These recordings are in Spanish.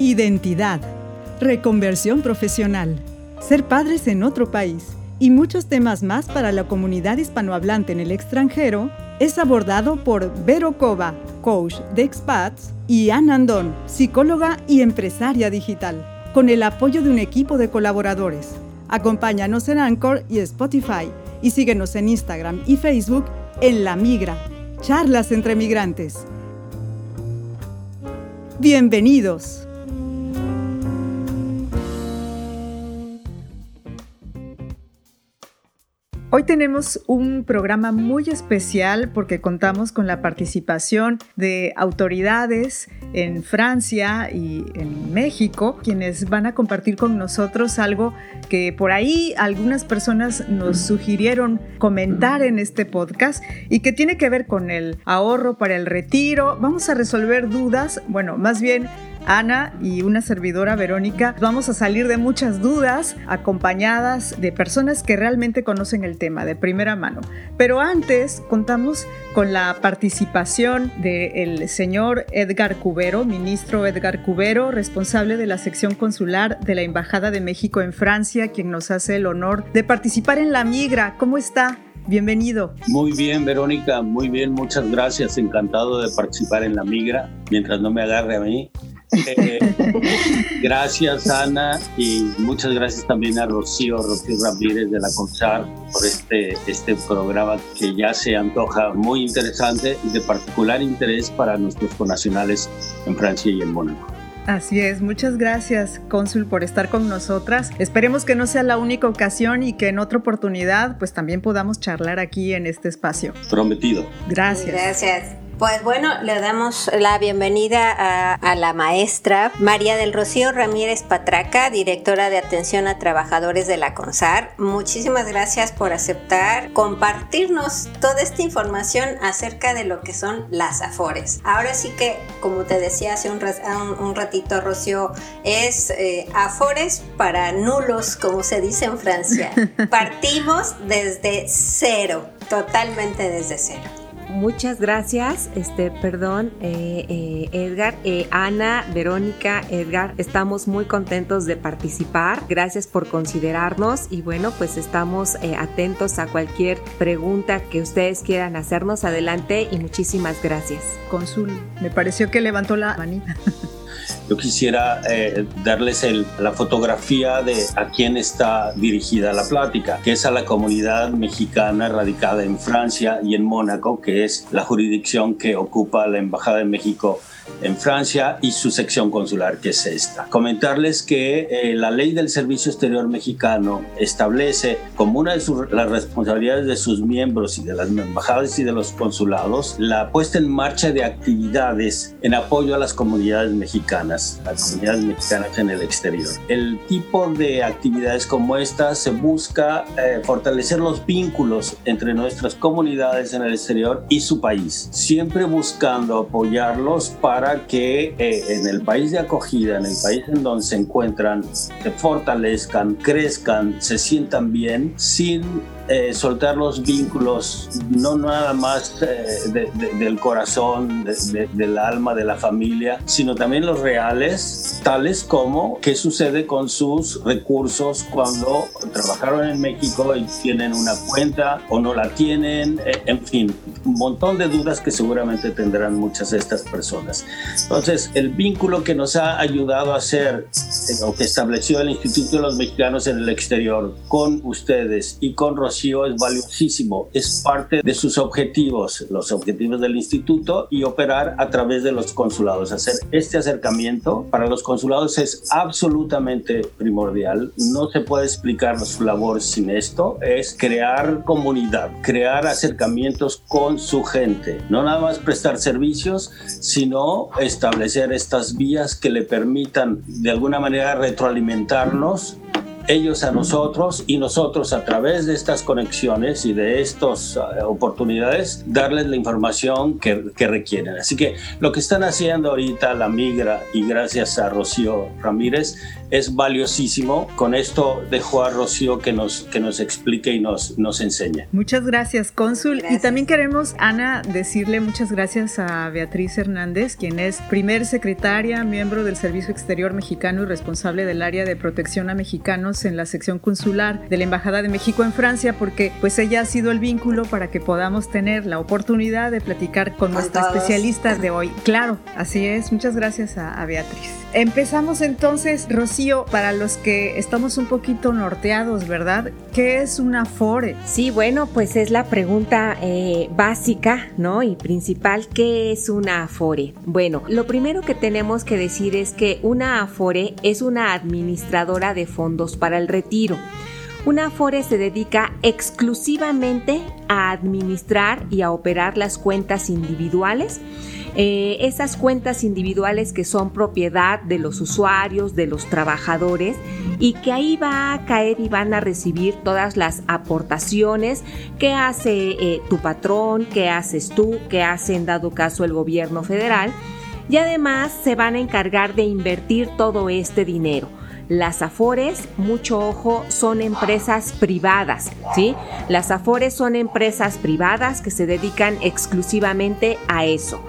identidad, reconversión profesional, ser padres en otro país y muchos temas más para la comunidad hispanohablante en el extranjero es abordado por Vero Cova, coach de expats, y Ann Andón, psicóloga y empresaria digital, con el apoyo de un equipo de colaboradores. Acompáñanos en Anchor y Spotify y síguenos en Instagram y Facebook en La Migra, charlas entre migrantes. Bienvenidos. Hoy tenemos un programa muy especial porque contamos con la participación de autoridades en Francia y en México, quienes van a compartir con nosotros algo que por ahí algunas personas nos sugirieron comentar en este podcast y que tiene que ver con el ahorro para el retiro. Vamos a resolver dudas, bueno, más bien Ana y una servidora Verónica, vamos a salir de muchas dudas acompañadas de personas que realmente conocen el tema de primera mano. Pero antes contamos con la participación del señor Edgar Cubero, ministro Edgar Cubero, responsable de la sección consular de la Embajada de México en Francia, quien nos hace el honor de participar en la migra. ¿Cómo está? Bienvenido. Muy bien, Verónica, muy bien, muchas gracias. Encantado de participar en la migra, mientras no me agarre a mí. Eh, gracias Ana y muchas gracias también a Rocío, Rocío Ramírez de la CONSAR por este, este programa que ya se antoja muy interesante y de particular interés para nuestros conacionales en Francia y en Mónaco. Así es, muchas gracias, cónsul, por estar con nosotras. Esperemos que no sea la única ocasión y que en otra oportunidad pues también podamos charlar aquí en este espacio. Prometido. Gracias. Gracias. Pues bueno, le damos la bienvenida a, la maestra María del Rocío Ramírez Patraca, directora de atención a trabajadores de la CONSAR. Muchísimas gracias por aceptar compartirnos toda esta información acerca de lo que son las AFORES. Ahora sí que, como te decía hace un, ratito, Rocío, es eh, AFORES para nulos, como se dice en Francia. Partimos desde cero, totalmente desde cero. Muchas gracias, este, perdón, eh, eh, Edgar, eh, Ana, Verónica, Edgar, estamos muy contentos de participar. Gracias por considerarnos y bueno, pues estamos atentos a cualquier pregunta que ustedes quieran hacernos. Adelante y muchísimas gracias. Consul, me pareció que levantó la manita. Yo quisiera eh, darles la fotografía de a quién está dirigida la plática, que es a la comunidad mexicana radicada en Francia y en Mónaco, que es la jurisdicción que ocupa la Embajada de México en Francia y su sección consular, que es esta. Comentarles que eh, la ley del Servicio Exterior Mexicano establece como una de sus, las responsabilidades de sus miembros y de las embajadas y de los consulados la puesta en marcha de actividades en apoyo a las comunidades mexicanas, las comunidades mexicanas en el exterior. El tipo de actividades como esta se busca eh, fortalecer los vínculos entre nuestras comunidades en el exterior y su país, siempre buscando apoyarlos para para que eh, en el país de acogida, en el país en donde se encuentran, se fortalezcan, crezcan, se sientan bien, sin eh, soltar los vínculos, no nada más eh, del corazón, del alma, de la familia, sino también los reales, tales como qué sucede con sus recursos cuando trabajaron en México y tienen una cuenta o no la tienen, eh, en fin, un montón de dudas que seguramente tendrán muchas de estas personas. Entonces, el vínculo que nos ha ayudado a hacer, o que estableció el Instituto de los Mexicanos en el exterior con ustedes y con Rocío, es valiosísimo, es parte de sus objetivos, los objetivos del instituto y operar a través de los consulados. Hacer este acercamiento para los consulados es absolutamente primordial. No se puede explicar su labor sin esto. Es crear comunidad, crear acercamientos con su gente. No nada más prestar servicios, sino establecer estas vías que le permitan de alguna manera retroalimentarnos ellos a nosotros y nosotros a través de estas conexiones y de estas eh, oportunidades darles la información que, que, requieren. Así que lo que están haciendo ahorita la Migra y gracias a Rocío Ramírez es valiosísimo. Con esto dejo a Rocío que nos, que nos explique y nos, nos enseñe. Muchas gracias, cónsul. Y también queremos, Ana, decirle muchas gracias a Beatriz Hernández, quien es primer secretaria, miembro del Servicio Exterior Mexicano y responsable del área de protección a mexicanos en la sección consular de la Embajada de México en Francia, porque pues ella ha sido el vínculo para que podamos tener la oportunidad de platicar con, nuestra especialista de hoy. Claro, así es. Muchas gracias a, a Beatriz. Empezamos entonces, Rocío, para los que estamos un poquito norteados, ¿verdad? ¿Qué es una Afore? Sí, bueno, pues es la pregunta eh, básica, ¿no? Y principal, ¿qué es una Afore? Bueno, lo primero que tenemos que decir es que una Afore es una administradora de fondos para el retiro. Una Afore se dedica exclusivamente a administrar y a operar las cuentas individuales eh, esas cuentas individuales que son propiedad de los usuarios, de los trabajadores y que ahí va a caer y van a recibir todas las aportaciones que hace eh, tu patrón, que haces tú, que hace en dado caso el gobierno federal y además se van a encargar de invertir todo este dinero. Las Afores, mucho ojo, son empresas privadas, ¿sí? Las Afores son empresas privadas que se dedican exclusivamente a eso.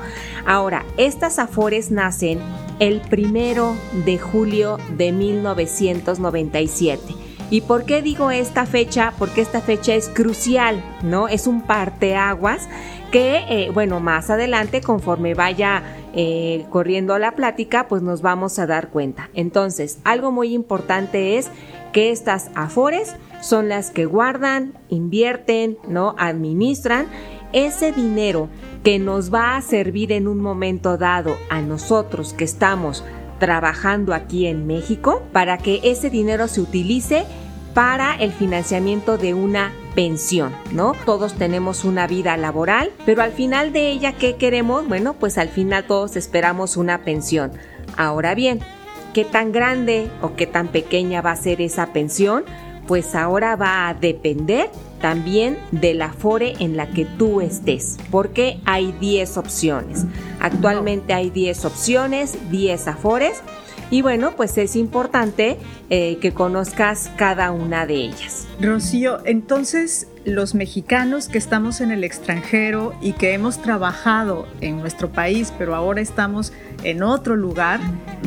Ahora, estas Afores nacen el primero de julio de 1997. ¿Y por qué digo esta fecha? Porque esta fecha es crucial, ¿no? Es un parteaguas que, eh, bueno, más adelante, conforme vaya eh, corriendo la plática, pues nos vamos a dar cuenta. Entonces, algo muy importante es que estas afores son las que guardan, invierten, ¿no? Administran ese dinero que nos va a servir en un momento dado a nosotros que estamos trabajando aquí en México para que ese dinero se utilice para el financiamiento de una pensión, ¿no? Todos tenemos una vida laboral, pero al final de ella, ¿qué queremos? Bueno, pues al final todos esperamos una pensión. Ahora bien, ¿qué tan grande o qué tan pequeña va a ser esa pensión? Pues ahora va a depender también de la en la que tú estés, porque hay 10 opciones. Actualmente hay 10 opciones, 10 afores y bueno, pues es importante eh, que conozcas cada una de ellas. Rocío, entonces los mexicanos que estamos en el extranjero y que hemos trabajado en nuestro país, pero ahora estamos en otro lugar,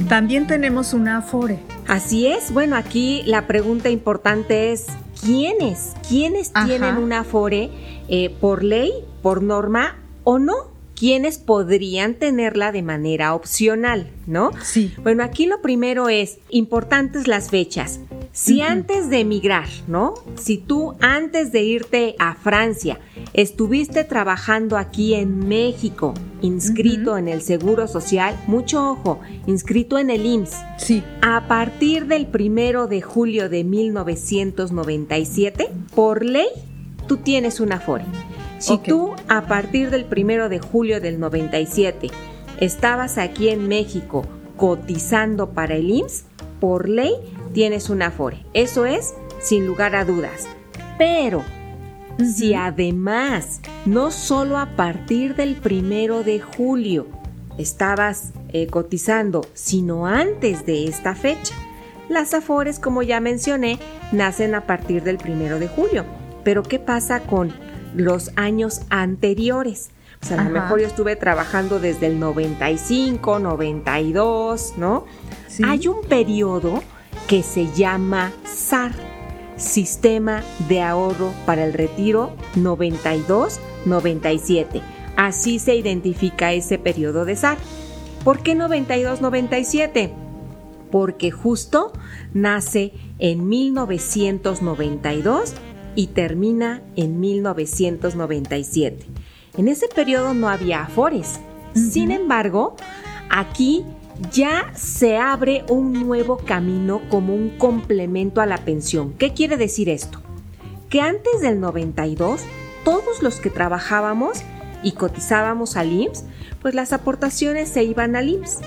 también tenemos una Afore. Así es, bueno, aquí la pregunta importante es, ¿quiénes? ¿Quiénes tienen una Afore eh, por ley, por norma o no? Quienes podrían tenerla de manera opcional, ¿no? Sí. Bueno, aquí lo primero es, importantes las fechas. Si antes de emigrar, ¿no? Si tú antes de irte a Francia estuviste trabajando aquí en México, inscrito en el Seguro Social, mucho ojo, inscrito en el IMSS. Sí. A partir del primero de julio de 1997, por ley, tú tienes una FORE. Si tú a partir del primero de julio del 97 estabas aquí en México cotizando para el IMSS, por ley tienes un Afore. Eso es sin lugar a dudas. Pero si además no solo a partir del primero de julio estabas eh, cotizando, sino antes de esta fecha, las Afores, como ya mencioné, nacen a partir del primero de julio. Pero ¿qué pasa con los años anteriores. O sea, a lo mejor yo estuve trabajando desde el 95, 92, ¿no? Hay un periodo que se llama SAR, Sistema de Ahorro para el Retiro 92-97. Así se identifica ese periodo de SAR. ¿Por qué 92-97? Porque justo nace en 1992 y termina en 1997. En ese periodo no había afores. Sin embargo, aquí ya se abre un nuevo camino como un complemento a la pensión. ¿Qué quiere decir esto? Que antes del 92, todos los que trabajábamos y cotizábamos al IMSS, pues las aportaciones se iban al IMSS.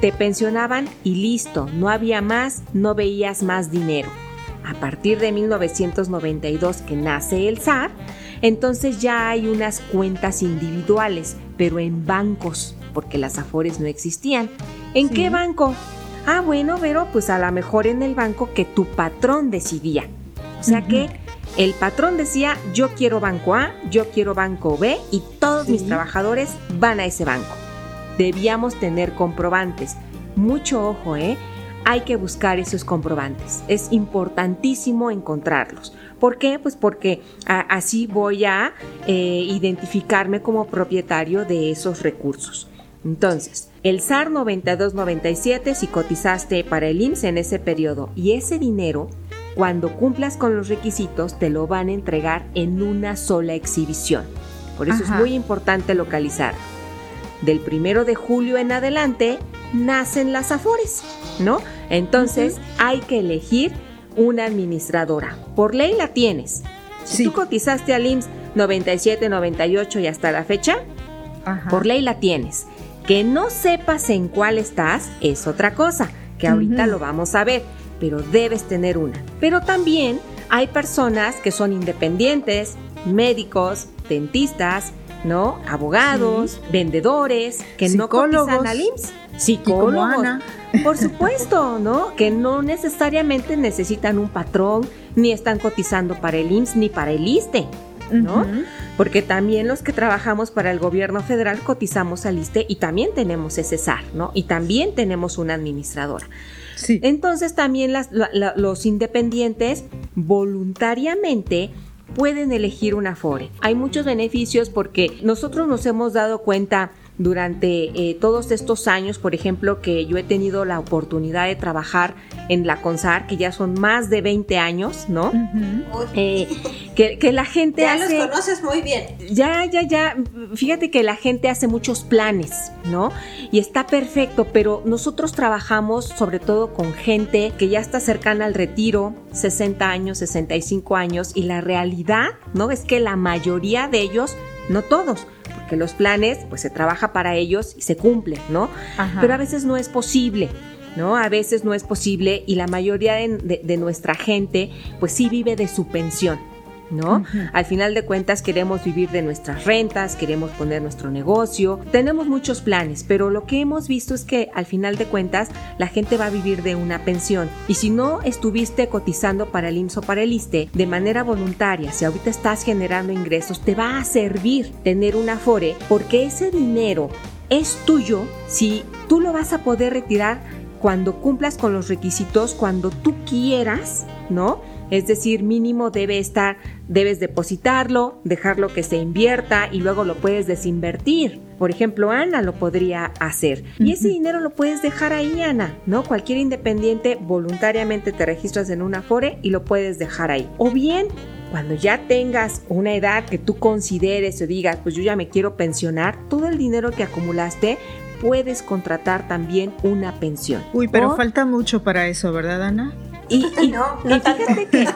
Te pensionaban y listo, no había más, no veías más dinero. A partir de 1992 que nace el SAR, entonces ya hay unas cuentas individuales, pero en bancos, porque las afores no existían. ¿En qué banco? Ah, bueno, pero pues a lo mejor en el banco que tu patrón decidía. O sea que el patrón decía, yo quiero banco A, yo quiero banco B y todos mis trabajadores van a ese banco. Debíamos tener comprobantes. Mucho ojo, ¿eh? Hay que buscar esos comprobantes. Es importantísimo encontrarlos. ¿Por qué? Pues porque así voy a eh, identificarme como propietario de esos recursos. Entonces, el SAR 9297 si cotizaste para el IMSS en ese periodo y ese dinero, cuando cumplas con los requisitos, te lo van a entregar en una sola exhibición. Por eso es muy importante localizar. Del primero de julio en adelante nacen las AFORES, ¿no? Entonces hay que elegir una administradora. Por ley la tienes. Si tú cotizaste al IMSS 97, 98 y hasta la fecha, por ley la tienes. Que no sepas en cuál estás es otra cosa, que ahorita lo vamos a ver, pero debes tener una. Pero también hay personas que son independientes, médicos, dentistas, ¿no? Abogados, vendedores, que no cotizan al IMSS. Psicólogos. Por supuesto, ¿no? Que no necesariamente necesitan un patrón, ni están cotizando para el IMSS ni para el ISTE, ¿no? Porque también los que trabajamos para el gobierno federal cotizamos al ISTE y también tenemos ese SAR, ¿no? Y también tenemos una administradora. Sí. Entonces también los independientes voluntariamente pueden elegir una FORE. Hay muchos beneficios porque nosotros nos hemos dado cuenta durante eh, todos estos años, por ejemplo, que yo he tenido la oportunidad de trabajar en la CONSAR, que ya son más de 20 años, ¿no? Eh, que, la gente ya hace... los conoces muy bien. Ya, ya, ya. Fíjate que la gente hace muchos planes, ¿no? Y está perfecto, pero nosotros trabajamos sobre todo con gente que ya está cercana al retiro, 60 años, 65 años, y la realidad, ¿no? Es que la mayoría de ellos, no todos, que los planes, pues se trabaja para ellos y se cumplen, ¿no? Pero a veces no es posible. ¿No? A veces no es posible y la mayoría de nuestra gente pues sí vive de su pensión, ¿no? Al final de cuentas queremos vivir de nuestras rentas, queremos poner nuestro negocio, tenemos muchos planes, pero lo que hemos visto es que al final de cuentas la gente va a vivir de una pensión y si no estuviste cotizando para el IMSS o para el ISTE de manera voluntaria, si ahorita estás generando ingresos, te va a servir tener un afore porque ese dinero es tuyo si tú lo vas a poder retirar cuando cumplas con los requisitos, cuando tú quieras, ¿no? Es decir, mínimo debe estar, debes depositarlo, dejarlo que se invierta y luego lo puedes desinvertir. Por ejemplo, Ana lo podría hacer. Y ese dinero lo puedes dejar ahí, Ana, ¿no? Cualquier independiente voluntariamente te registras en una FORE y lo puedes dejar ahí. O bien, cuando ya tengas una edad que tú consideres o digas, pues yo ya me quiero pensionar, todo el dinero que acumulaste puedes contratar también una pensión. Uy, pero falta mucho para eso, ¿verdad, Ana? Y, no, no fíjate que,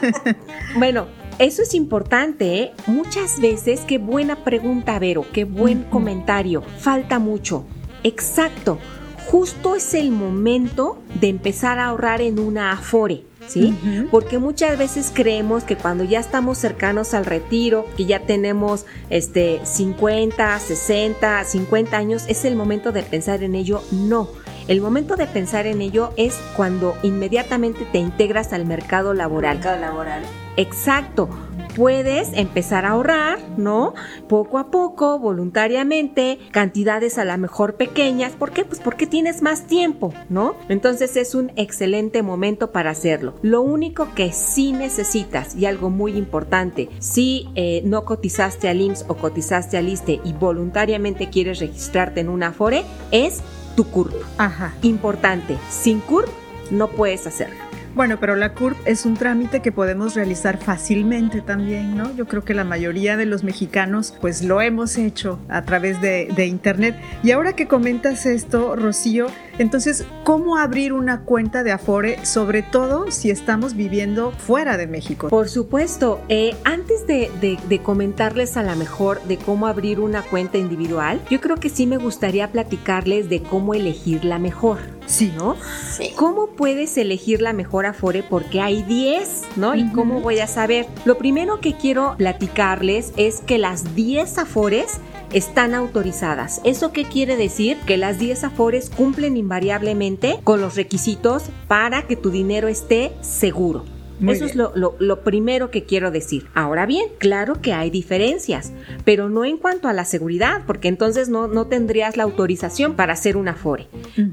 bueno, eso es importante, ¿eh? Muchas veces, qué buena pregunta, Vero, qué buen comentario. Falta mucho. Exacto. Justo es el momento de empezar a ahorrar en una Afore. ¿Sí? Porque muchas veces creemos que cuando ya estamos cercanos al retiro, que ya tenemos este 50, 60, 50 años, es el momento de pensar en ello. No, el momento de pensar en ello es cuando inmediatamente te integras al mercado laboral. Mercado laboral. Exacto. Puedes empezar a ahorrar, ¿no? Poco a poco, voluntariamente, cantidades a lo mejor pequeñas. ¿Por qué? Pues porque tienes más tiempo, ¿no? Entonces es un excelente momento para hacerlo. Lo único que sí necesitas, y algo muy importante, si eh, no cotizaste al IMSS o cotizaste al ISTE y voluntariamente quieres registrarte en una Afore, es tu CURP. Ajá. Importante, sin CURP no puedes hacerlo. Bueno, pero la CURP es un trámite que podemos realizar fácilmente también, ¿no? Yo creo que la mayoría de los mexicanos pues lo hemos hecho a través de, de internet. Y ahora que comentas esto, Rocío, Entonces, ¿cómo abrir una cuenta de Afore, sobre todo si estamos viviendo fuera de México? Por supuesto, eh, antes de, de comentarles a la mejor de cómo abrir una cuenta individual, yo creo que sí me gustaría platicarles de cómo elegir la mejor. Sí, ¿no? Sí. ¿Cómo puedes elegir la mejor Afore? Porque hay 10, ¿no? ¿Y cómo voy a saber? Lo primero que quiero platicarles es que las 10 Afores están autorizadas. ¿Eso qué quiere decir? Que las 10 Afores cumplen invariablemente con los requisitos para que tu dinero esté seguro. Eso es lo, lo, primero que quiero decir. Ahora bien, claro que hay diferencias, pero no en cuanto a la seguridad, porque entonces no, no tendrías la autorización para hacer una FORE.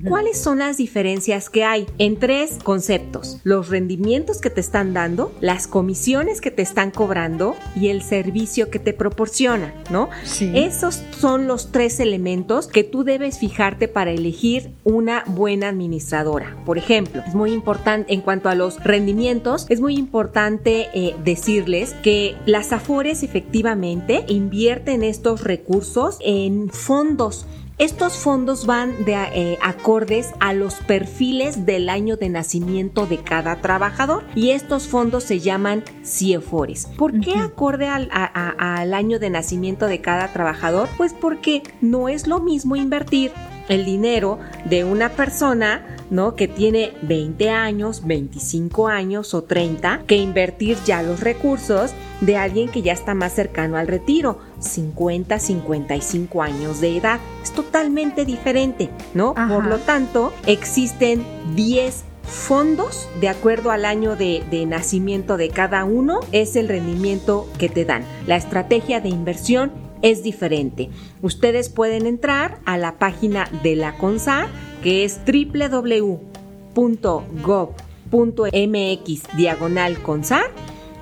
¿Cuáles son las diferencias que hay en tres conceptos? Los rendimientos que te están dando, las comisiones que te están cobrando y el servicio que te proporciona, ¿no? Sí. Esos son los tres elementos que tú debes fijarte para elegir una buena administradora. Por ejemplo, es muy importante en cuanto a los rendimientos, es muy importante eh, decirles que las Afores efectivamente invierten estos recursos en fondos estos fondos van de eh, acordes a los perfiles del año de nacimiento de cada trabajador y estos fondos se llaman CIEFORES. ¿Por qué acorde al, al año de nacimiento de cada trabajador? Pues porque no es lo mismo invertir el dinero de una persona ¿no? Que tiene 20 años, 25 años o 30, que invertir ya los recursos de alguien que ya está más cercano al retiro, 50, 55 años de edad. Es totalmente diferente, ¿no? Por lo tanto, existen 10 fondos de acuerdo al año de, de, nacimiento de cada uno es el rendimiento que te dan. La estrategia de inversión es diferente. Ustedes pueden entrar a la página de la CONSAR que es www.gov.mx diagonal CONSAR,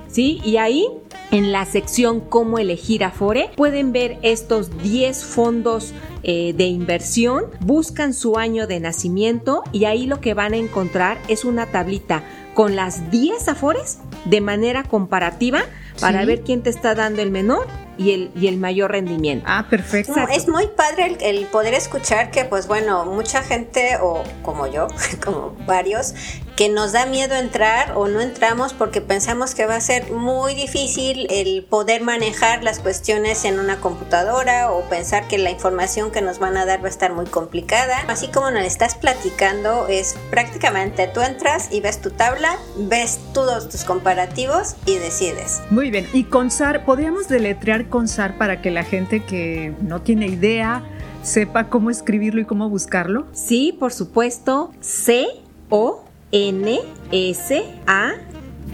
¿sí? Y ahí en la sección Cómo elegir Afore pueden ver estos 10 fondos eh, de inversión, buscan su año de nacimiento y ahí lo que van a encontrar es una tablita con las 10 Afores de manera comparativa para ver quién te está dando el menor y el, y el mayor rendimiento. Ah, perfecto. es muy padre el, poder escuchar que, pues bueno, mucha gente, o como yo, como varios, que nos da miedo entrar o no entramos porque pensamos que va a ser muy difícil el poder manejar las cuestiones en una computadora o pensar que la información que nos van a dar va a estar muy complicada. Así como nos estás platicando, es prácticamente tú entras y ves tu tabla, ves todos tus comparativos y decides. Muy bien, y CONSAR, ¿podríamos deletrear CONSAR para que la gente que no tiene idea sepa cómo escribirlo y cómo buscarlo? Sí, por supuesto. C O N S A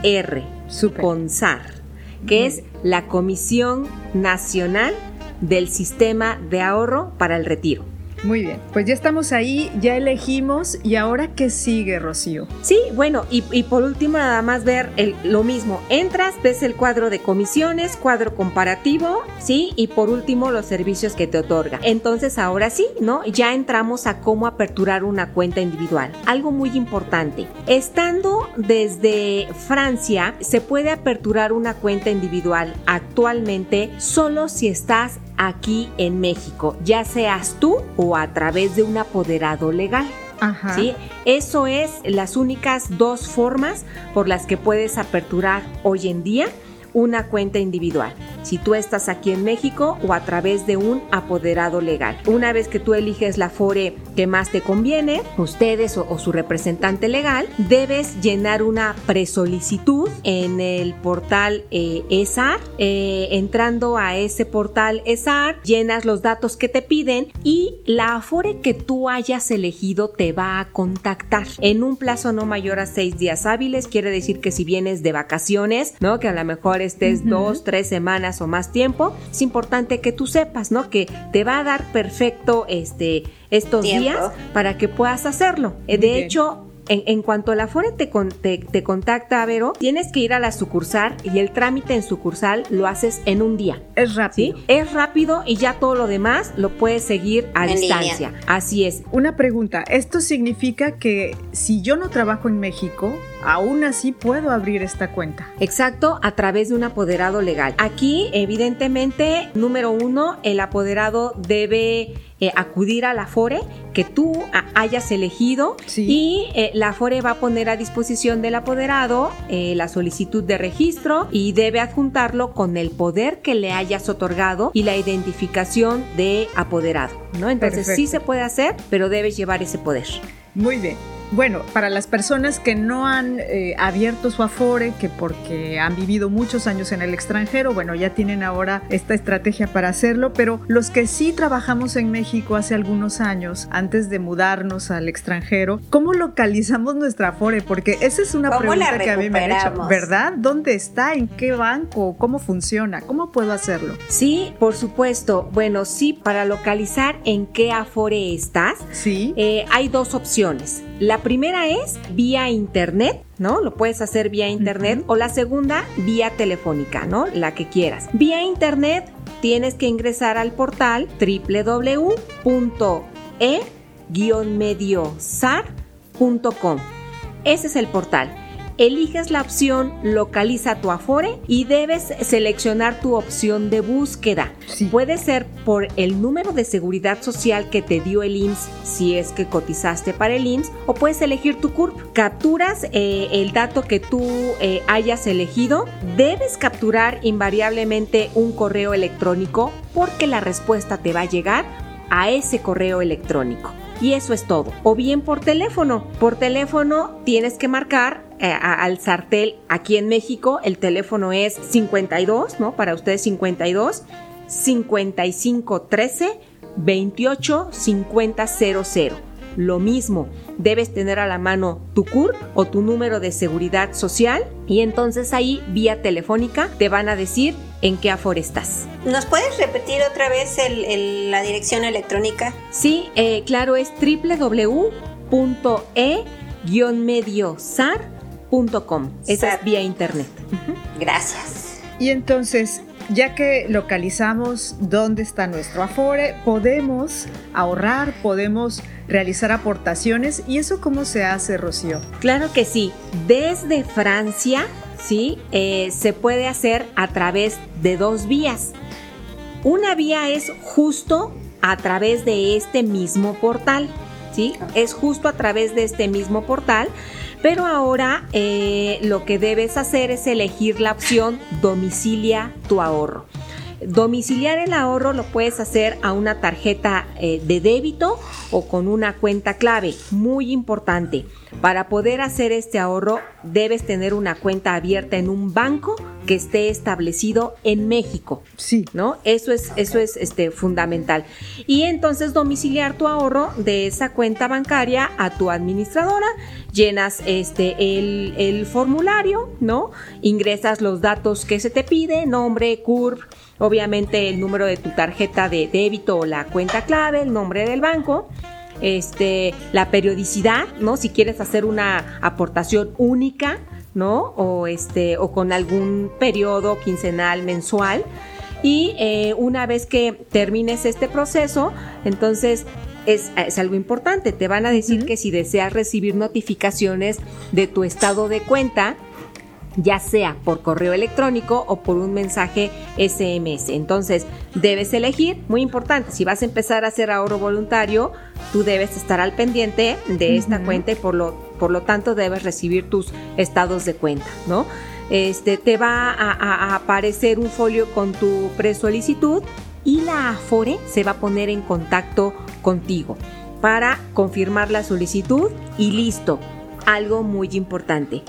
R. CONSAR, que es la Comisión Nacional del Sistema de Ahorro para el Retiro. Muy bien, pues ya estamos ahí, ya elegimos y ahora qué sigue, Rocío. Sí, bueno, y, por último nada más ver el, lo mismo. Entras, ves el cuadro de comisiones, cuadro comparativo, ¿sí? Y por último los servicios que te otorga. Entonces ahora sí, ¿no? Ya entramos a cómo aperturar una cuenta individual. Algo muy importante. Estando desde Francia, se puede aperturar una cuenta individual actualmente solo si estás aquí en México, ya seas tú o a través de un apoderado legal. ¿Sí? Eso es las únicas dos formas por las que puedes aperturar hoy en día una cuenta individual, si tú estás aquí en México o a través de un apoderado legal. Una vez que tú eliges la FORE que más te conviene, ustedes o, su representante legal, debes llenar una presolicitud en el portal eh, ESAR. Eh, entrando a ese portal ESAR, llenas los datos que te piden y la AFORE que tú hayas elegido te va a contactar en un plazo no mayor a seis días hábiles. Quiere decir que si vienes de vacaciones, ¿no? Que a lo mejor estés dos, tres semanas o más tiempo, es importante que tú sepas, ¿no? Que te va a dar perfecto este estos días para que puedas hacerlo. De hecho, en, cuanto la FORE te, te, contacta, Vero, tienes que ir a la sucursal y el trámite en sucursal lo haces en un día. Es rápido. Es rápido y ya todo lo demás lo puedes seguir a distancia. Así es. Una pregunta, ¿esto significa que si yo no trabajo en México, aún así puedo abrir esta cuenta. Exacto, a través de un apoderado legal. Aquí, evidentemente, número uno, el apoderado debe eh, acudir a la FORE que tú hayas elegido y eh, la FORE va a poner a disposición del apoderado eh, la solicitud de registro y debe adjuntarlo con el poder que le hayas otorgado y la identificación de apoderado, ¿no? Entonces sí se puede hacer, pero debes llevar ese poder. Muy bien. Bueno, para las personas que no han eh, abierto su Afore, que porque han vivido muchos años en el extranjero, bueno, ya tienen ahora esta estrategia para hacerlo, pero los que sí trabajamos en México hace algunos años, antes de mudarnos al extranjero, ¿cómo localizamos nuestra Afore? Porque esa es una pregunta que a mí me han hecho, ¿verdad? ¿Dónde está? ¿En qué banco? ¿Cómo funciona? ¿Cómo puedo hacerlo? Sí, por supuesto. Bueno, sí, para localizar en qué Afore estás, sí. Eh, hay dos opciones. La primera es vía internet, ¿no? Lo puedes hacer vía internet o la segunda vía telefónica, ¿no? La que quieras. Vía internet tienes que ingresar al portal www.e-mediosar.com. Ese es el portal eliges la opción Localiza tu Afore y debes seleccionar tu opción de búsqueda. Puede ser por el número de seguridad social que te dio el IMSS si es que cotizaste para el IMSS o puedes elegir tu CURP. Capturas eh, el dato que tú eh, hayas elegido. Debes capturar invariablemente un correo electrónico porque la respuesta te va a llegar a ese correo electrónico. Y eso es todo. O bien por teléfono. Por teléfono tienes que marcar eh, al sartel aquí en México. El teléfono es 52, ¿no? Para ustedes 52 55 13 28 50 00. Lo mismo, debes tener a la mano tu CURP o tu número de seguridad social y entonces ahí vía telefónica te van a decir en qué aforo estás. ¿Nos puedes repetir otra vez la dirección electrónica? Sí, eh, claro, es Esa es vía internet. Gracias. Y entonces, ya que localizamos dónde está nuestro Afore, podemos ahorrar, podemos realizar aportaciones. ¿Y eso cómo se hace, Rocío? Claro que sí. Desde Francia, sí, eh, se puede hacer a través de dos vías. Una vía es justo a través de este mismo portal, ¿sí? Es justo a través de este mismo portal, pero ahora eh, lo que debes hacer es elegir la opción domicilia tu ahorro. Domiciliar el ahorro lo puedes hacer a una tarjeta eh, de débito o con una cuenta clave. Muy importante. Para poder hacer este ahorro debes tener una cuenta abierta en un banco que esté establecido en México. Sí. ¿No? Eso es, eso es este, fundamental. Y entonces domiciliar tu ahorro de esa cuenta bancaria a tu administradora, llenas este, el, el formulario, ¿no? Ingresas los datos que se te pide, nombre, CURP, obviamente el número de tu tarjeta de débito o la cuenta clave, el nombre del banco, este, la periodicidad, ¿no? Si quieres hacer una aportación única, ¿no? O este, o con algún periodo quincenal, mensual. Y eh, una vez que termines este proceso, entonces es, algo importante. Te van a decir que si deseas recibir notificaciones de tu estado de cuenta, ya sea por correo electrónico o por un mensaje SMS. Entonces, debes elegir, muy importante, si vas a empezar a hacer ahorro voluntario, tú debes estar al pendiente de esta cuenta y por lo, por lo tanto debes recibir tus estados de cuenta, ¿no? Este, te va a, a aparecer un folio con tu presolicitud y la Afore se va a poner en contacto contigo para confirmar la solicitud y listo. Algo muy importante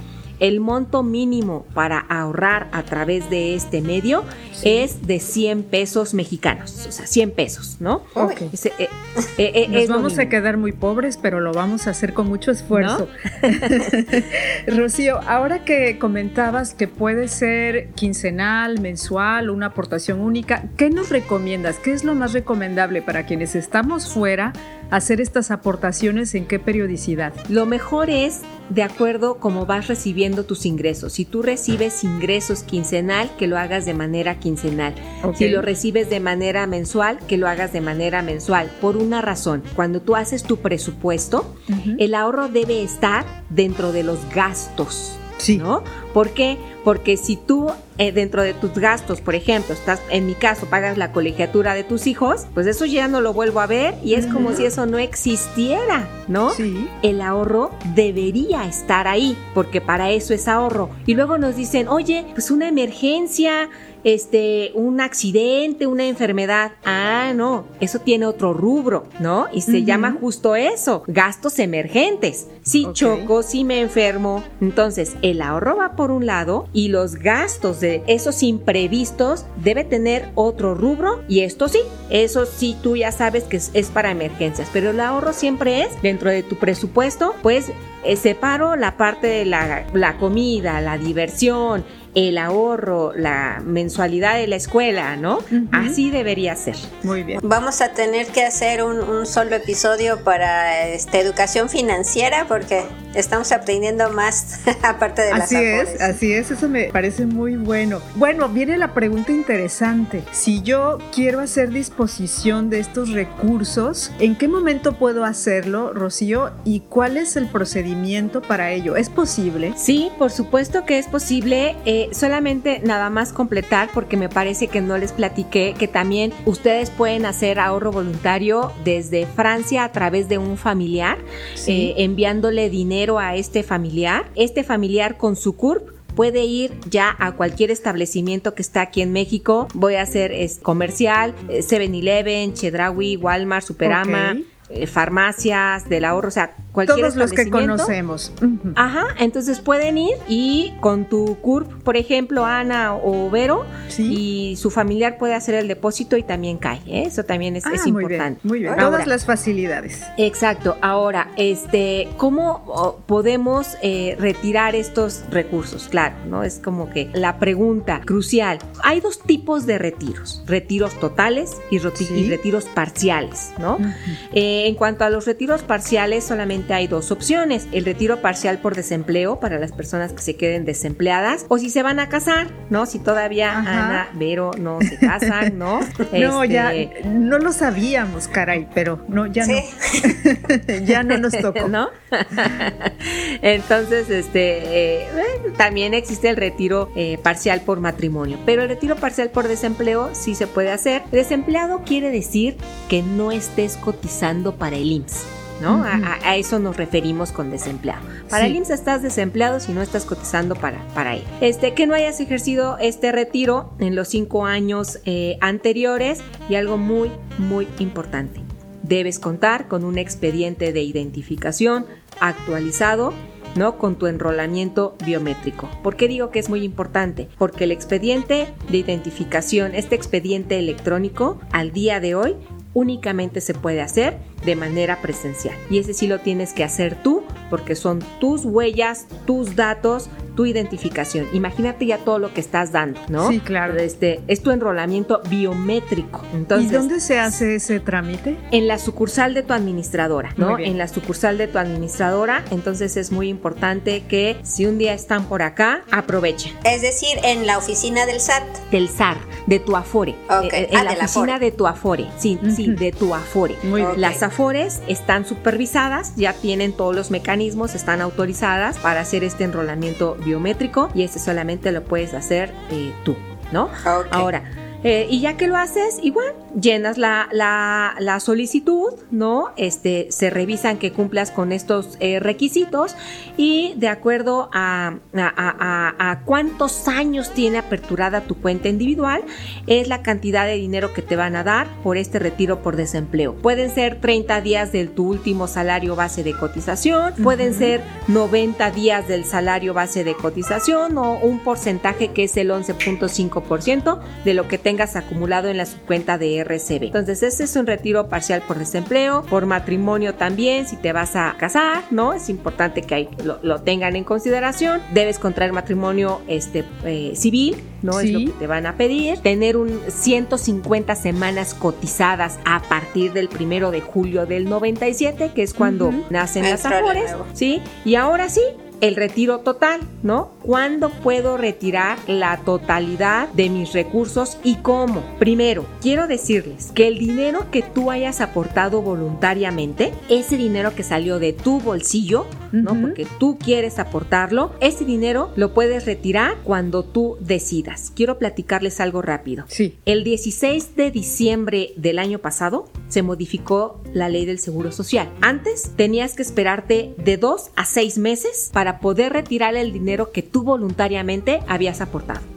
el monto mínimo para ahorrar a través de este medio es de 100 pesos mexicanos, o sea, 100 pesos, ¿no? Ok. Eh, eh, eh, Nos vamos a quedar muy pobres, pero lo vamos a hacer con mucho esfuerzo. Rocío, ahora que comentabas que puede ser quincenal, mensual, una aportación única, ¿qué nos recomiendas? ¿Qué es lo más recomendable para quienes estamos fuera hacer estas aportaciones en qué periodicidad? Lo mejor es de acuerdo como vas recibiendo tus ingresos. Si tú recibes ingresos quincenal, que lo hagas de manera quincenal. Si lo recibes de manera mensual, que lo hagas de manera mensual. Por una razón, cuando tú haces tu presupuesto, el ahorro debe estar dentro de los gastos. Sí. ¿No? ¿Por qué? Porque si tú eh, dentro de tus gastos, por ejemplo, estás, en mi caso, pagas la colegiatura de tus hijos, pues eso ya no lo vuelvo a ver y es como si eso no existiera, ¿no? Sí. El ahorro debería estar ahí, porque para eso es ahorro. Y luego nos dicen, oye, pues una emergencia, este, un accidente, una enfermedad. Ah, no, eso tiene otro rubro, ¿no? Y se llama justo eso, gastos emergentes. Si choco, si me enfermo. Entonces, el ahorro va por un lado y los gastos de esos imprevistos debe tener otro rubro y esto sí, eso sí tú ya sabes que es, para emergencias, pero el ahorro siempre es dentro de tu presupuesto, pues eh, separo la parte de la, la comida, la diversión, el ahorro, la mensualidad de la escuela, ¿no? Así debería ser. Muy bien. Vamos a tener que hacer un, solo episodio para este, educación financiera porque estamos aprendiendo más aparte de las Así es, así es, eso me parece muy bueno. Bueno, viene la pregunta interesante. Si yo quiero hacer disposición de estos recursos, ¿en qué momento puedo hacerlo, Rocío? ¿Y cuál es el procedimiento para ello? ¿Es posible? Sí, por supuesto que es posible. Eh, solamente nada más completar porque me parece que no les platiqué que también ustedes pueden hacer ahorro voluntario desde Francia a través de un familiar, eh, enviándole dinero a este familiar. Este familiar con su CURP puede ir ya a cualquier establecimiento que está aquí en México. Voy a hacer es, comercial, 7-Eleven, eh, Chedraui, Walmart, Superama. Eh, farmacias del ahorro, o sea, cualquier Todos los que conocemos. Ajá, entonces pueden ir y con tu CURP, por ejemplo, Ana o Vero, y su familiar puede hacer el depósito y también cae. ¿eh? Eso también es, ah, importante. Muy bien, todas las facilidades. Exacto. Ahora, este, ¿cómo podemos eh, retirar estos recursos? Claro, ¿no? Es como que la pregunta crucial. Hay dos tipos de retiros, retiros totales y, retiros parciales, ¿no? En cuanto a los retiros parciales, solamente hay dos opciones. El retiro parcial por desempleo para las personas que se queden desempleadas o si se van a casar, ¿no? Si todavía Ana, Vero no se casan, ¿no? no, ya este, no lo sabíamos, caray, pero no, ya no. ya no nos tocó. ¿No? Entonces, este, eh, también existe el retiro eh, parcial por matrimonio, pero el retiro parcial por desempleo sí se puede hacer. Desempleado quiere decir que no estés cotizando para el IMSS. ¿no? a, eso nos referimos con desempleado. Para el IMSS estás desempleado si no estás cotizando para, para él. Este, que no hayas ejercido este retiro en los cinco años eh, anteriores y algo muy, muy importante. Debes contar con un expediente de identificación actualizado ¿no? Con tu enrolamiento biométrico. ¿Por qué digo que es muy importante? Porque el expediente de identificación, este expediente electrónico, al día de hoy únicamente se puede hacer de manera presencial. Y ese sí lo tienes que hacer tú porque son tus huellas, tus datos, tu identificación. Imagínate ya todo lo que estás dando, ¿no? Sí, claro. Este, es tu enrolamiento biométrico. Entonces, ¿Y dónde se hace ese trámite? En la sucursal de tu administradora, ¿no? En la sucursal de tu administradora. Entonces es muy importante que si un día están por acá, aprovechen. Es decir, en la oficina del SAT. Del SAR, de tu Afore. Eh, eh, en ah, la oficina de tu Afore. Sí, sí, de tu Afore. Muy bien. Las Afores están supervisadas, ya tienen todos los mecanismos, están autorizadas para hacer este enrolamiento biométrico y ese solamente lo puedes hacer eh, tú, ¿no? Ahora, eh, y ya que lo haces, igual llenas la, la, solicitud, ¿no? Este, se revisan que cumplas con estos eh, requisitos y de acuerdo a, a, cuántos años tiene aperturada tu cuenta individual, es la cantidad de dinero que te van a dar por este retiro por desempleo. Pueden ser 30 días de tu último salario base de cotización, pueden ser 90 días del salario base de cotización o un porcentaje que es el 11.5% de lo que tengas tengas acumulado en la subcuenta de RCB. Entonces, este es un retiro parcial por desempleo, por matrimonio también, si te vas a casar, ¿no? Es importante que lo, tengan en consideración. Debes contraer matrimonio este, eh, civil, ¿no? Es lo que te van a pedir. Tener un 150 semanas cotizadas a partir del primero de julio del 97, que es cuando nacen las afores, ¿sí? Y ahora sí, el retiro total, ¿no? ¿Cuándo puedo retirar la totalidad de mis recursos y cómo? Primero, quiero decirles que el dinero que tú hayas aportado voluntariamente, ese dinero que salió de tu bolsillo, ¿no? Porque tú quieres aportarlo, ese dinero lo puedes retirar cuando tú decidas. Quiero platicarles algo rápido. Sí. El 16 de diciembre del año pasado se modificó la ley del Seguro Social. Antes tenías que esperarte de dos a seis meses para poder retirar el dinero que tú voluntariamente habías aportado.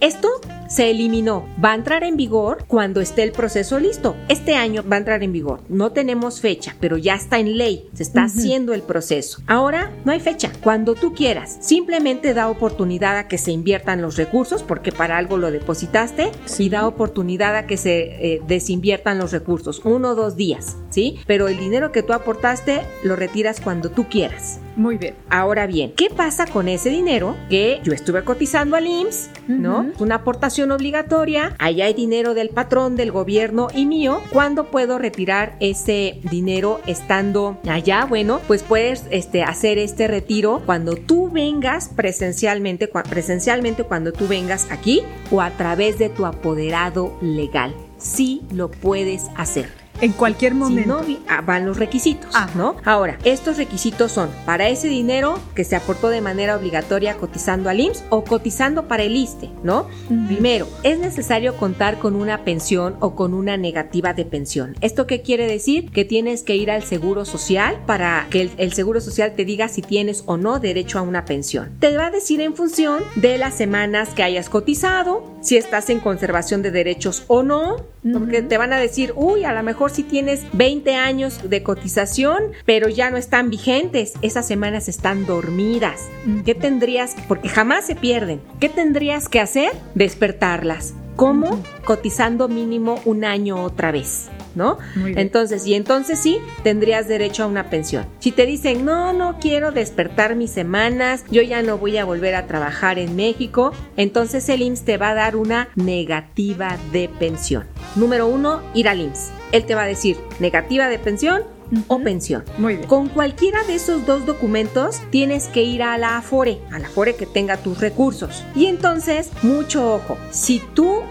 Esto se eliminó. Va a entrar en vigor cuando esté el proceso listo. Este año va a entrar en vigor. No tenemos fecha, pero ya está en ley. Se está haciendo el proceso. Ahora no hay fecha. Cuando tú quieras, simplemente da oportunidad a que se inviertan los recursos, porque para algo lo depositaste, y da oportunidad a que se eh, desinviertan los recursos. Uno o dos días, ¿sí? Pero el dinero que tú aportaste lo retiras cuando tú quieras. Muy bien. Ahora bien, ¿qué pasa con ese dinero que yo estuve cotizando al IMSS, ¿no? Una aportación obligatoria, allá hay dinero del patrón, del gobierno y mío. ¿Cuándo puedo retirar ese dinero estando allá? Bueno, pues puedes este, hacer este retiro cuando tú vengas presencialmente, presencialmente cuando tú vengas aquí o a través de tu apoderado legal. Sí lo puedes hacer. En cualquier momento. Si no, ah, van los requisitos, ah. ¿no? Ahora, estos requisitos son para ese dinero que se aportó de manera obligatoria cotizando al IMSS o cotizando para el ISTE, ¿no? Primero, es necesario contar con una pensión o con una negativa de pensión. ¿Esto qué quiere decir? Que tienes que ir al Seguro Social para que el, Seguro Social te diga si tienes o no derecho a una pensión. Te va a decir en función de las semanas que hayas cotizado, si estás en conservación de derechos o no, porque te van a decir, uy, a lo mejor si tienes 20 años de cotización, pero ya no están vigentes, esas semanas están dormidas. ¿Qué tendrías? Porque jamás se pierden. ¿Qué tendrías que hacer? Despertarlas. ¿Cómo? Cotizando mínimo un año otra vez. ¿No? Entonces, y entonces sí, tendrías derecho a una pensión. Si te dicen, no, no quiero despertar mis semanas, yo ya no voy a volver a trabajar en México, entonces el IMSS te va a dar una negativa de pensión. Número uno, ir al IMSS él te va a decir negativa de pensión o pensión. Muy bien. Con cualquiera de esos dos documentos tienes que ir a la Afore, a la Afore que tenga tus recursos. Y entonces, mucho ojo, si tú,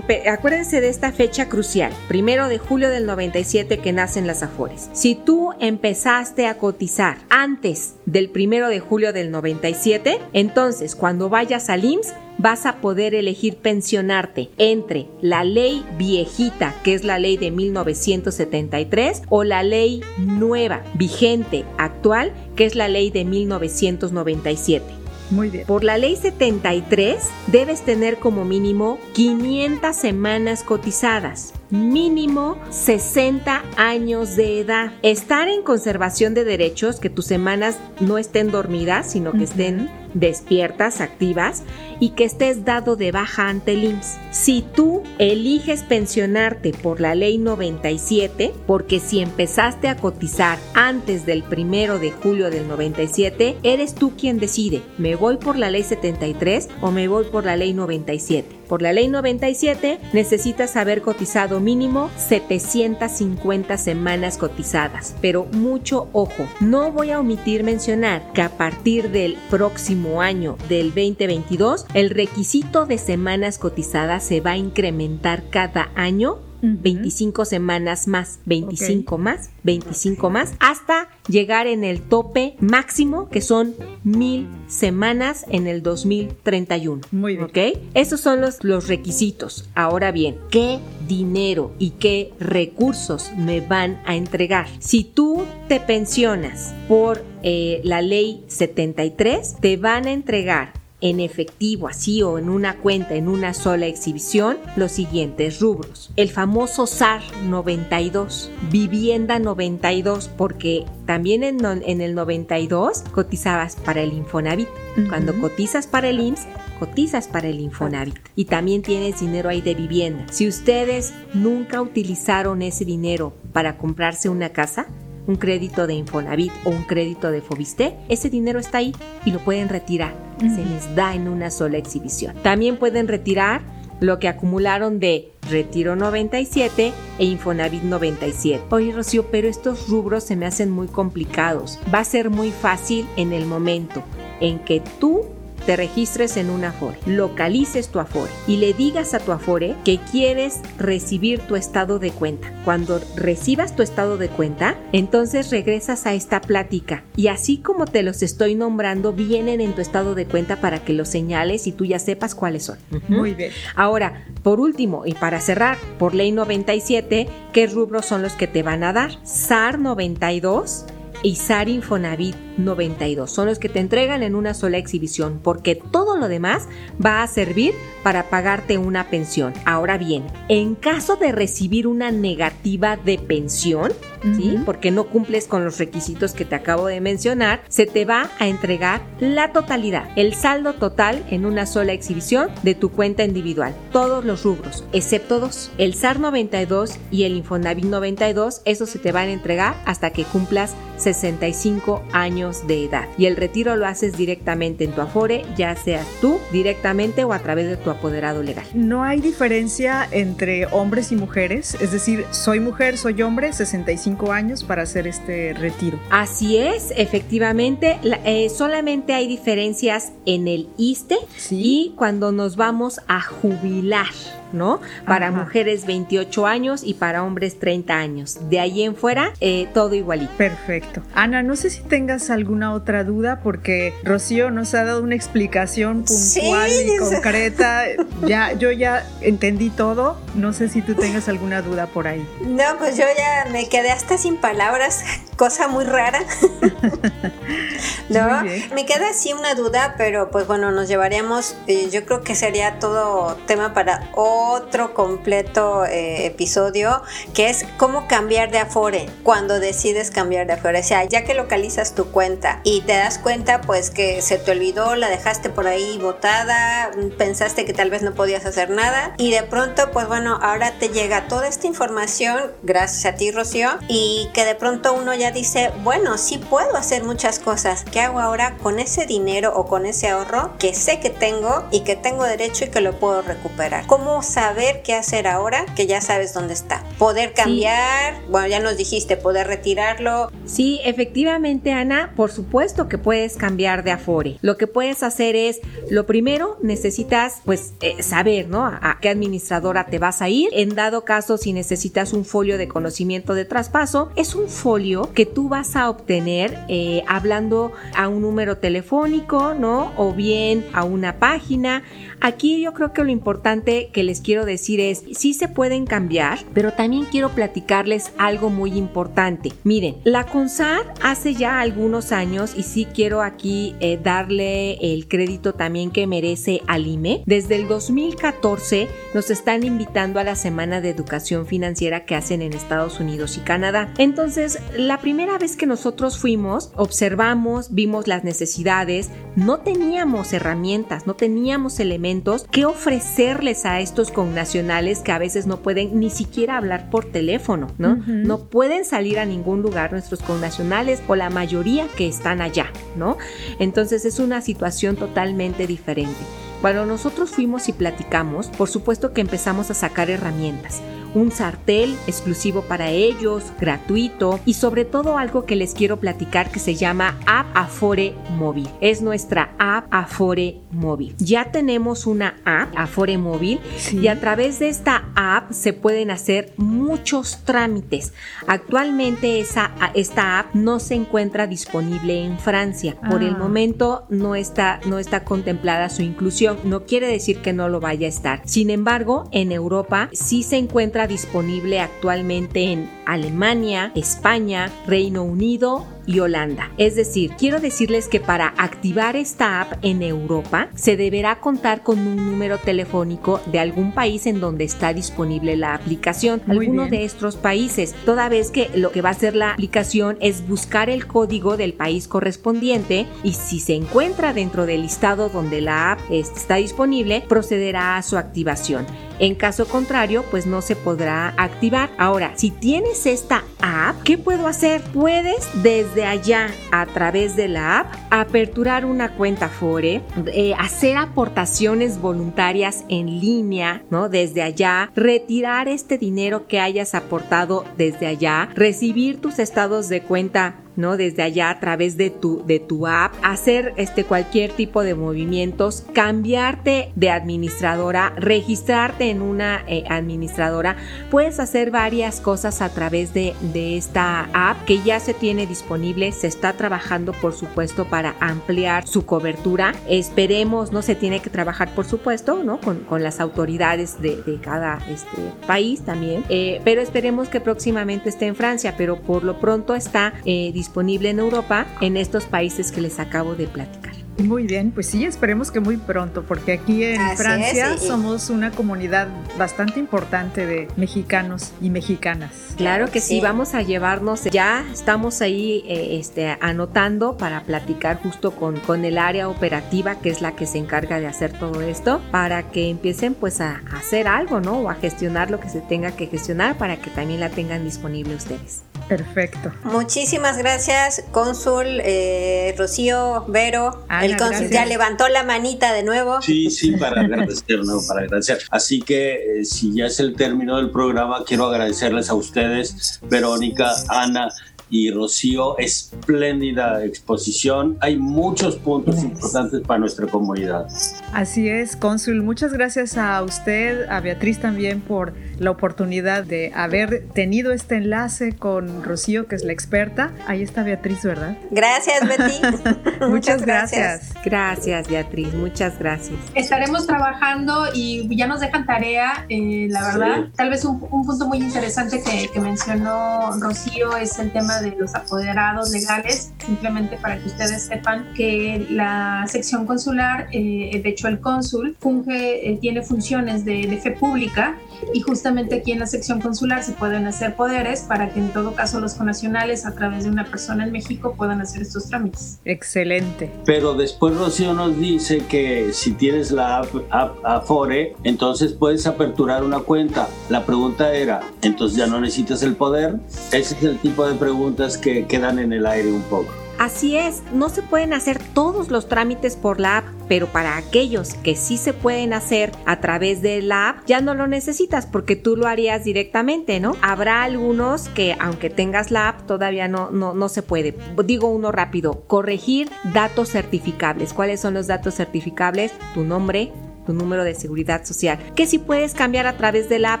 acuérdense de esta fecha crucial, primero de julio del 97 que nacen las Afores. Si tú empezaste a cotizar antes del primero de julio del 97, entonces cuando vayas al IMSS vas a poder elegir pensionarte entre la ley viejita, que es la ley de 1973, o la ley nueva, vigente, actual, que es la ley de 1997. Muy bien. Por la ley 73 debes tener como mínimo 500 semanas cotizadas mínimo 60 años de edad. Estar en conservación de derechos, que tus semanas no estén dormidas, sino que estén despiertas, activas y que estés dado de baja ante el IMSS. Si tú eliges pensionarte por la ley 97, porque si empezaste a cotizar antes del primero de julio del 97, eres tú quien decide, ¿me voy por la ley 73 o me voy por la ley 97? Por la ley 97 necesitas haber cotizado mínimo 750 semanas cotizadas, pero mucho ojo, no voy a omitir mencionar que a partir del próximo año del 2022 el requisito de semanas cotizadas se va a incrementar cada año 25 semanas más, 25 más, 25 más, hasta llegar en el tope máximo que son mil semanas en el 2031. Muy bien. ¿Ok? Esos son los, los requisitos. Ahora bien, ¿qué dinero y qué recursos me van a entregar? Si tú te pensionas por eh, la ley 73, te van a entregar en efectivo, así o en una cuenta, en una sola exhibición, los siguientes rubros. El famoso SAR 92, vivienda 92, porque también en, el 92 cotizabas para el Infonavit. Cuando cotizas para el IMSS, cotizas para el Infonavit y también tienes dinero ahí de vivienda. Si ustedes nunca utilizaron ese dinero para comprarse una casa, un crédito de Infonavit o un crédito de Fobiste, ese dinero está ahí y lo pueden retirar. Se les da en una sola exhibición. También pueden retirar lo que acumularon de Retiro 97 e Infonavit 97. Oye Rocío, pero estos rubros se me hacen muy complicados. Va a ser muy fácil en el momento en que tú te registres en un Afore, localices tu Afore y le digas a tu Afore que quieres recibir tu estado de cuenta. Cuando recibas tu estado de cuenta, entonces regresas a esta plática y así como te los estoy nombrando, vienen en tu estado de cuenta para que los señales y tú ya sepas cuáles son. Muy bien. Ahora, por último, y para cerrar, por ley 97, ¿qué rubros son los que te van a dar? SAR 92 y SAR Infonavit 92. Son los que te entregan en una sola exhibición porque todo lo demás va a servir para pagarte una pensión. Ahora bien, en caso de recibir una negativa de pensión, ¿sí? Porque no cumples con los requisitos que te acabo de mencionar, se te va a entregar la totalidad, el saldo total en una sola exhibición de tu cuenta individual. Todos los rubros, excepto dos. El SAR 92 y el Infonavit 92, eso se te van a entregar hasta que cumplas 65 años de edad. Y el retiro lo haces directamente en tu Afore, ya seas tú directamente o a través de tu apoderado legal. No hay diferencia entre hombres y mujeres, es decir, soy mujer, soy hombre, 65 años para hacer este retiro. Así es, efectivamente, eh, solamente hay diferencias en el ISTE y cuando nos vamos a jubilar. ¿No? Para mujeres 28 años y para hombres 30 años. De ahí en fuera, eh, todo igualito. Perfecto. Ana, no sé si tengas alguna otra duda porque Rocío nos ha dado una explicación puntual y concreta. Ya, yo ya entendí todo. No sé si tú tengas alguna duda por ahí. No, pues yo ya me quedé hasta sin palabras, cosa muy rara. no, me queda así una duda, pero pues bueno, nos llevaríamos, eh, yo creo que sería todo tema para otro completo eh, episodio, que es cómo cambiar de Afore cuando decides cambiar de Afore. O sea, ya que localizas tu cuenta y te das cuenta pues que se te olvidó, la dejaste por ahí botada, pensaste que tal vez no podías hacer nada y de pronto pues bueno, ahora te llega toda esta información gracias a ti Rocío y que de pronto uno ya dice, bueno, sí puedo hacer muchas cosas. ¿Qué hago ahora con ese dinero o con ese ahorro que sé que tengo y que tengo derecho y que lo puedo recuperar? ¿Cómo saber qué hacer ahora que ya sabes dónde está? Poder cambiar, bueno, ya nos dijiste, poder retirarlo. Sí, efectivamente, Ana, por supuesto que puedes cambiar de Afore. Lo que puedes hacer es, lo primero, necesitas pues eh, saber, ¿no? A, qué administradora te vas a ir. En dado caso, si necesitas un folio de conocimiento de traspaso, es un folio que tú vas a obtener eh, hablando a un número telefónico, ¿no? O bien a una página. Aquí yo creo que lo importante que les quiero decir es, sí se pueden cambiar, pero también quiero platicarles algo muy importante. Miren, la CONSAR hace ya algunos años, y sí quiero aquí eh, darle el crédito también que merece al IME, desde el 2014 nos están invitando a la Semana de Educación Financiera que hacen en Estados Unidos y Canadá. Entonces, la primera vez que nosotros fuimos, observamos, vimos las necesidades, no teníamos herramientas, no teníamos elementos que ofrecerles a estos connacionales que a veces no pueden ni siquiera hablar por teléfono, ¿no? No pueden salir a ningún lugar nuestros connacionales o la mayoría que están allá, ¿no? Entonces es una situación totalmente diferente. Cuando nosotros fuimos y platicamos, por supuesto que empezamos a sacar herramientas un sartel exclusivo para ellos, gratuito y sobre todo algo que les quiero platicar que se llama App Afore Móvil. Es nuestra App Afore Móvil. Ya tenemos una app Afore Móvil y a través de esta app se pueden hacer muchos trámites. Actualmente esa, esta app no se encuentra disponible en Francia. Por el ah. momento no está, no está contemplada su inclusión. No quiere decir que no lo vaya a estar. Sin embargo, en Europa sí se encuentra disponible actualmente en Alemania, España, Reino Unido, y Holanda. Es decir, quiero decirles que para activar esta app en Europa se deberá contar con un número telefónico de algún país en donde está disponible la aplicación. Alguno de estos países, toda vez que lo que va a hacer la aplicación es buscar el código del país correspondiente y si se encuentra dentro del listado donde la app está disponible, procederá a su activación. En caso contrario, pues no se podrá activar. Ahora, si tienes esta app, ¿qué puedo hacer? Puedes desde allá, a través de la app, aperturar una cuenta Fore, eh, hacer aportaciones voluntarias en línea, ¿no? Desde allá, retirar este dinero que hayas aportado desde allá, recibir tus estados de cuenta ¿no? Desde allá a través de tu, de tu app, hacer este, cualquier tipo de movimientos, cambiarte de administradora, registrarte en una eh, administradora. Puedes hacer varias cosas a través de, de esta app que ya se tiene disponible. Se está trabajando, por supuesto, para ampliar su cobertura. Esperemos, no se tiene que trabajar, por supuesto, ¿no? Con, con las autoridades de, cada este, país también. Eh, pero esperemos que próximamente esté en Francia, pero por lo pronto está disponible eh, disponible en Europa en estos países que les acabo de platicar. Muy bien, pues sí, esperemos que muy pronto, porque aquí en Francia somos una comunidad bastante importante de mexicanos y mexicanas. Claro que sí, vamos a llevarnos, ya estamos ahí eh, este, anotando para platicar justo con, con el área operativa, que es la que se encarga de hacer todo esto, para que empiecen pues a, hacer algo, ¿no? O a gestionar lo que se tenga que gestionar para que también la tengan disponible ustedes. Perfecto. Muchísimas gracias, cónsul eh, Rocío, Vero. el cónsul ya levantó la manita de nuevo. Sí, sí, para agradecer, no, para agradecer. Así que eh, si ya es el término del programa, quiero agradecerles a ustedes, Verónica, Ana, y Rocío, espléndida exposición. Hay muchos puntos importantes para nuestra comunidad. Así es, cónsul. Muchas gracias a usted, a Beatriz también por la oportunidad de haber tenido este enlace con Rocío, que es la experta. Ahí está Beatriz, ¿verdad? Gracias, Betty. muchas gracias. gracias. Beatriz. Muchas gracias. Estaremos trabajando y ya nos dejan tarea, eh, la verdad. Tal vez un, punto muy interesante que, que mencionó Rocío es el tema de los apoderados legales, simplemente para que ustedes sepan que la sección consular, eh, de hecho el cónsul, funge, eh, tiene funciones de, de fe pública y justamente aquí en la sección consular se pueden hacer poderes para que en todo caso los conacionales a través de una persona en México puedan hacer estos trámites. Excelente. Pero después Rocío nos dice que si tienes la app, app Afore, entonces puedes aperturar una cuenta. La pregunta era, entonces ya no necesitas el poder. Ese es el tipo de preguntas que quedan en el aire un poco. Así es, no se pueden hacer todos los trámites por la app, pero para aquellos que sí se pueden hacer a través de la app, ya no lo necesitas porque tú lo harías directamente, ¿no? Habrá algunos que aunque tengas la app todavía no, no, no se puede. Digo uno rápido, corregir datos certificables. ¿Cuáles son los datos certificables? Tu nombre, tu número de seguridad social, que si puedes cambiar a través de la app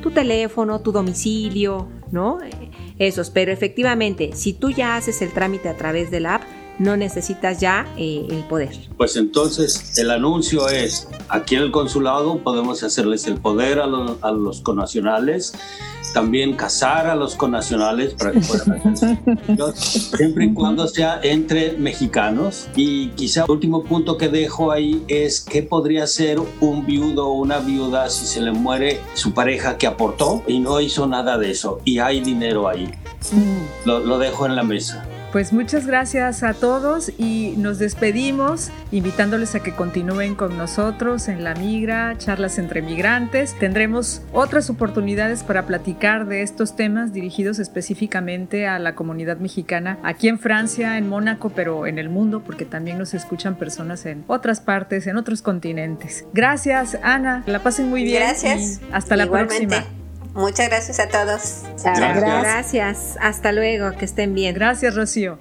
tu teléfono, tu domicilio, ¿no? esos, pero efectivamente, si tú ya haces el trámite a través de la app, no necesitas ya eh, el poder. Pues entonces el anuncio es, aquí en el consulado podemos hacerles el poder a los, a los conacionales, también casar a los conacionales para que puedan hacer siempre y cuando sea entre mexicanos. Y quizá el último punto que dejo ahí es qué podría ser un viudo o una viuda si se le muere su pareja que aportó y no hizo nada de eso y hay dinero ahí. Lo, lo dejo en la mesa. Pues muchas gracias a todos y nos despedimos invitándoles a que continúen con nosotros en La Migra, charlas entre migrantes. Tendremos otras oportunidades para platicar de estos temas dirigidos específicamente a la comunidad mexicana aquí en Francia, en Mónaco, pero en el mundo porque también nos escuchan personas en otras partes, en otros continentes. Gracias, Ana. La pasen muy bien. Gracias. hasta la próxima. Muchas gracias a todos. Gracias. Gracias. Hasta luego. Que estén bien. Gracias, Rocío.